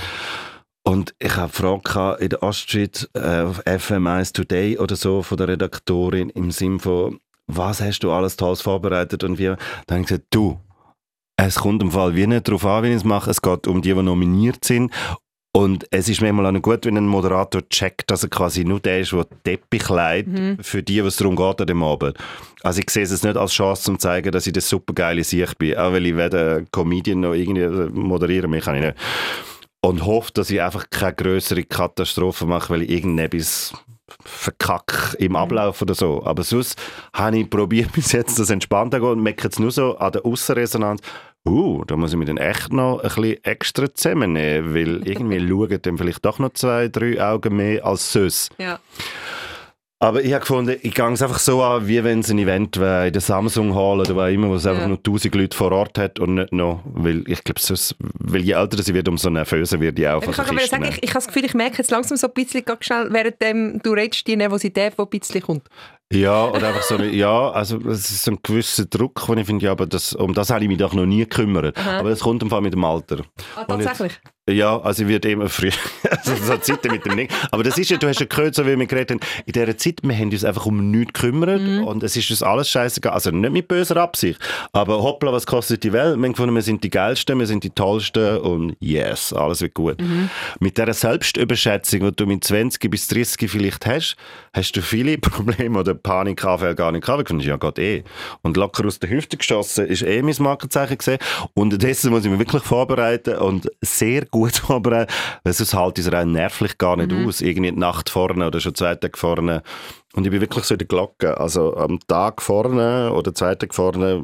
S1: Und ich habe eine Frage gehabt in der Ostschweiz äh, auf FM1 Today oder so von der Redaktorin im Sinn von, was hast du alles Tolles vorbereitet und wie? Dann habe ich gesagt, du, es kommt im Fall wie nicht darauf an, wie ich es mache. Es geht um die, die nominiert sind. Und es ist manchmal auch gut, wenn ein Moderator checkt, dass er quasi nur der ist, der Teppich leitet für die, was darum geht an dem Abend. Also ich sehe es nicht als Chance, um zu zeigen, dass ich das supergeile Sicht bin. Auch weil ich weder Comedian noch irgendwie moderieren mich kann ich nicht. Und hoffe, dass ich einfach keine größere Katastrophe mache, weil ich irgendetwas verkack im Ablauf oder so. Aber sonst habe ich probiert (laughs) bis jetzt das entspannt zu gehen und merke jetzt nur so an der Aussenresonanz, uh, da muss ich mich dann echt noch ein bisschen extra zusammennehmen, weil (laughs) irgendwie schauen dann vielleicht doch noch zwei, drei Augen mehr als sonst.
S2: Ja.
S1: Aber ich habe gefunden, ich gehe es einfach so an, wie wenn es ein Event wäre in der Samsung Hall oder wo immer, wo es einfach
S2: Ja.
S1: nur tausend Leute vor Ort hat und nicht noch, weil ich glaube, sonst, weil je älter sie wird, umso nervöser wird die auch
S2: Ich kann sagen, ich, ich habe das Gefühl, ich merke jetzt langsam so ein bisschen ganz schnell, während dem, du redest, die Nervosität, die ein bisschen kommt.
S1: Ja, oder einfach so, eine, ja, also es ist ein gewisser Druck, den ich finde, ja, aber das, um das habe ich mich doch noch nie gekümmert. Aber das kommt im Fall mit dem Alter.
S2: Ah,
S1: jetzt-
S2: tatsächlich?
S1: Ja, also ich werde immer früher, (laughs) also so Zeiten mit dem Ding. Aber das ist ja, du hast ja gehört, so wie wir geredet haben, in dieser Zeit, wir haben uns einfach um nichts gekümmert und es ist uns alles scheißegal. Also nicht mit böser Absicht, aber hoppla, was kostet die Welt? Wir haben gefunden, wir sind die Geilsten, wir sind die Tollsten und yes, alles wird gut. Mit dieser Selbstüberschätzung, die du mit 20 bis 30 vielleicht hast, hast du viele (laughs) Probleme oder Panikanfälle gar nicht gehabt. Ich ja, geht eh. Und locker aus der Hüfte geschossen ist eh mein Markenzeichen gesehen. Unterdessen muss ich mich wirklich vorbereiten und sehr gut (laughs) vorbereiten, weil sonst halte ich es rein nervlich gar nicht aus. Irgendwie die Nacht vorne oder schon zwei Tage vorne. Und ich bin wirklich so in der Glocke. Also am Tag vorne oder zwei Tage vorne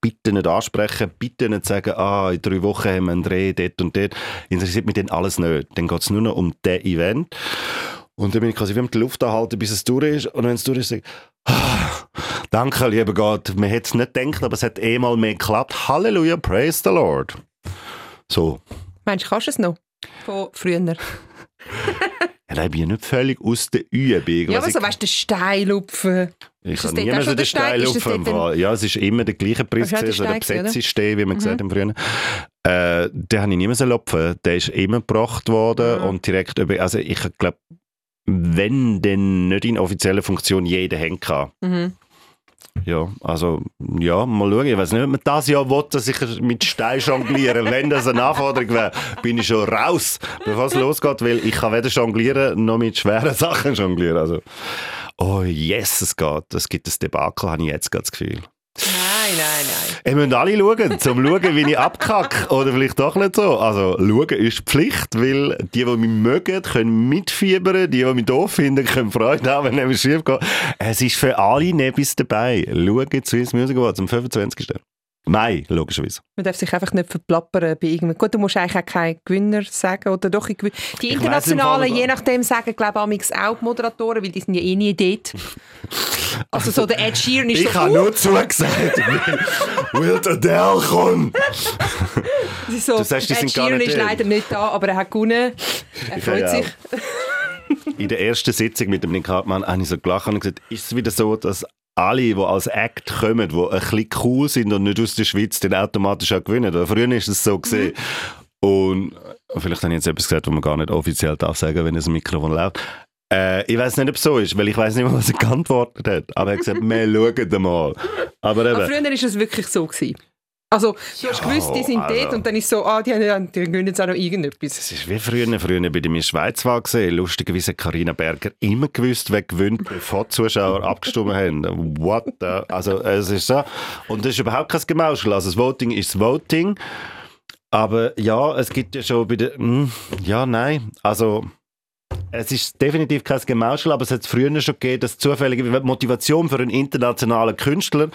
S1: bitte nicht ansprechen, bitte nicht sagen, ah, in drei Wochen haben wir einen Dreh dort und dort. Interessiert mich dann alles nicht. Dann geht es nur noch um das Event. Und dann bin ich quasi wie mit der Luft anhalten, bis es durch ist. Und wenn es durch ist, sage ich, ah, danke, lieber Gott. Man hätte es nicht gedacht, aber es hat eh mal mehr geklappt. Halleluja, praise the Lord. So.
S2: Meinst du, kannst du es noch? Von früher. (laughs)
S1: Ja, da bin ich nicht völlig aus der Übung.
S2: Ja, aber
S1: ich-
S2: so, weißt du, der Steilupfen.
S1: Ich
S2: dort
S1: nie mehr so den
S2: der Stein? Ist das
S1: Steil
S2: dort ein-
S1: aufgefahren. Ja, es ist immer der gleiche Preis, gewesen, so der? Besetzungsstein, wie man gesagt haben früher. Äh, den habe ich nie mehr so lopfen. Der ist immer gebracht worden
S2: Mhm.
S1: und direkt über, also ich glaube, wenn denn nicht in offizieller Funktion jeder hängen kann.
S2: Mhm.
S1: Ja, also, ja, mal schauen. Ich weiß nicht, ob man das Jahr will, dass ich mit Stein jongliere. Wenn das eine Anforderung wäre, bin ich schon raus, bevor es losgeht, weil ich kann weder jonglieren, noch mit schweren Sachen jonglieren. Also, oh yes, es geht. Es gibt ein Debakel, habe ich jetzt gerade das Gefühl.
S2: Nein, nein.
S1: Ihr müsst alle schauen, zum schauen, wie ich abkacke. Oder vielleicht doch nicht so. Also, schauen ist Pflicht, weil die, die mich mögen, können mitfiebern. Die, die mich doof finden, können Freude haben, wenn es schief geht. Es ist für alle etwas dabei. Schauen Swiss Music Awards am 25. Mai, logischerweise.
S2: Man darf sich einfach nicht verplappern bei irgendeinem. Gut, du musst eigentlich auch keinen Gewinner sagen. Oder doch, ich gewin- die
S1: Ich
S2: Internationalen,
S1: Fall-
S2: je nachdem, sagen, glaube ich, auch die Moderatoren, weil die sind ja eh nie dort. (laughs) Also so der Ed Sheeran ist
S1: Ich
S2: so,
S1: habe
S2: uh,
S1: nur zugesagt, (laughs) will Adele kommen.
S2: so
S1: Du sagst, die
S2: Ed
S1: sind gar
S2: Sheeran
S1: nicht
S2: ist leider nicht da, aber er hat gewonnen. Er
S1: Ich
S2: freut sich.
S1: In der ersten Sitzung mit dem Nick Hartmann habe ich so gelacht und gesagt, ist es wieder so, dass alle, die als Act kommen, die ein bisschen cool sind und nicht aus der Schweiz, dann automatisch auch gewinnen. Oder früher ist es so gesehen. Und vielleicht habe ich jetzt etwas gesagt, was man gar nicht offiziell darf sagen, wenn das Mikrofon läuft. Äh, ich weiß nicht, ob es so ist, weil ich weiß nicht mehr, was er geantwortet hat. Aber er hat gesagt, (laughs) wir schauen mal. Aber
S2: Aber
S1: eben,
S2: früher war es wirklich so. Gewesen. Also, du hast
S1: Ja,
S2: gewusst, die sind
S1: also.
S2: dort und dann ist so, ah, die, haben, die gewinnen jetzt auch noch irgendetwas.
S1: es ist wie früher. Früher bin ich in der Schweizwahl gesehen. Lustigerweise hat Carina Berger immer gewusst, wer gewinnt, bevor die Zuschauer (laughs) abgestimmt haben. What the? Also, es ist so. Und das ist überhaupt kein Gemauschel. Also, das Voting ist das Voting. Aber ja, es gibt ja schon bei der. Hm, ja, nein. Also. Es ist definitiv kein Gemauschel, aber es hat früher schon gegeben, dass zufällige Motivation für einen internationalen Künstler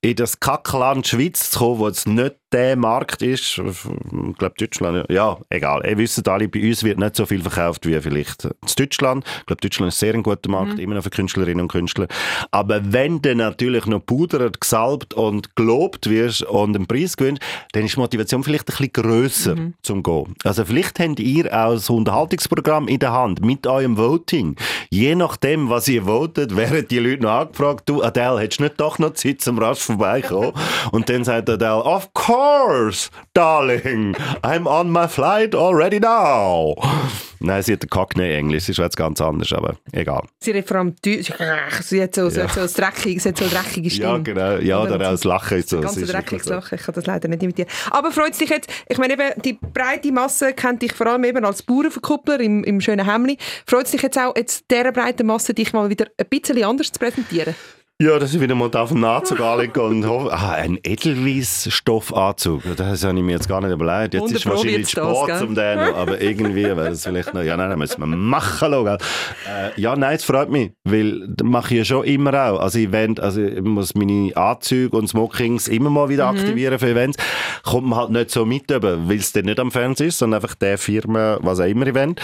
S1: in das Kackland Schweiz zu kommen, wo es nicht der Markt ist, ich glaube Deutschland, ja, egal. Ihr wisst alle, bei uns wird nicht so viel verkauft wie vielleicht in Deutschland. Ich glaube, Deutschland ist sehr ein guter Markt, immer noch für Künstlerinnen und Künstler. Aber wenn du natürlich noch pudert, gesalbt und gelobt wirst und einen Preis gewinnst, dann ist die Motivation vielleicht ein bisschen grösser zum Gehen. Also vielleicht habt ihr auch das Unterhaltungsprogramm in der Hand mit eurem Voting. Je nachdem, was ihr votet, (laughs) werden die Leute noch angefragt, du Adele, hättest du nicht doch noch Zeit zum rasch vorbeikommen? (laughs) Und dann sagt Adele, of course course, darling. I'm on my flight already now. Nein, sie hat den Cockney Englisch, ist jetzt ganz anders, aber egal.
S2: Sie redet vor allem Deutsch. Sie hat so, hat so, dreckig, sie hat so dreckige Stimme.
S1: Ja, genau. Ja,
S2: Oder
S1: auch das Lachen ist so.
S2: Ganz dreckiges
S1: so.
S2: Lachen, ich kann das leider nicht imitieren. Aber freut dich jetzt, ich meine eben, die breite Masse kennt dich vor allem eben als Bauernverkuppler im, im schönen Hemli. Freut es dich jetzt auch, jetzt dieser breiten Masse dich mal wieder ein bisschen anders zu präsentieren?
S1: Ja, dass ich wieder mal auf den Anzug anlege und (laughs) hoffe, ah, ein Edelweiss-Stoffanzug. Das habe ich mir jetzt gar nicht überlegt. Jetzt ist
S2: Wunderbar
S1: wahrscheinlich
S2: wird's das,
S1: Sport
S2: gell?
S1: zum den, (laughs) aber irgendwie wäre das vielleicht noch, ja, nein, das müssen wir machen, äh, Ja, nein, es freut mich, weil das mache ich ja schon immer auch. Also, Event, also ich muss meine Anzüge und Smokings immer mal wieder
S2: Mhm.
S1: aktivieren für Events. Kommt man halt nicht so mit, weil es dann nicht am Fernsehen ist, sondern einfach der Firma, was auch immer Event.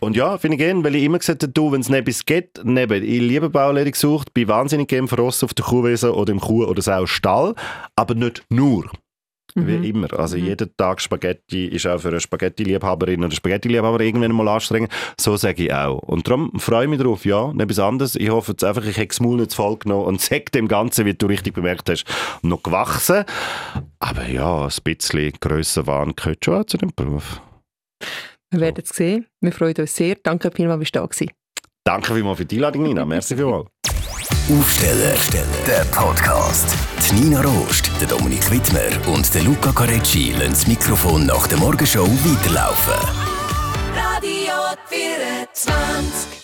S1: Und ja, finde ich gerne, weil ich immer gesagt habe, du, wenn es etwas geht, neben, ich liebe Baulehre gesucht, bin wahnsinnig gern für Ross auf der Kuhwesen oder im Kuh- oder Sau-Stall, aber nicht nur. Wie immer. Also jeden Tag Spaghetti ist auch für eine Spaghetti-Liebhaberin oder Spaghetti-Liebhaber irgendwann mal anstrengend. So sage ich auch. Und darum freue ich mich drauf, ja, nicht etwas anderes. Ich hoffe jetzt einfach, ich habe das Maul nicht zu voll genommen und (laughs) sage dem Ganzen, wie du richtig bemerkt hast, noch gewachsen. Aber ja, ein bisschen grösser waren gehört schon auch zu dem Beruf.
S2: Wir werden es sehen. Wir freuen uns sehr. Danke vielmals, bist du da gewesen.
S1: Danke vielmals für die Einladung, Nina. Merci vielmals.
S3: Aufsteller, der Podcast. Die Nina Rost, der Dominik Wittmer und der Luca Carecci lassen das Mikrofon nach der Morgenshow weiterlaufen.
S5: Radio 24.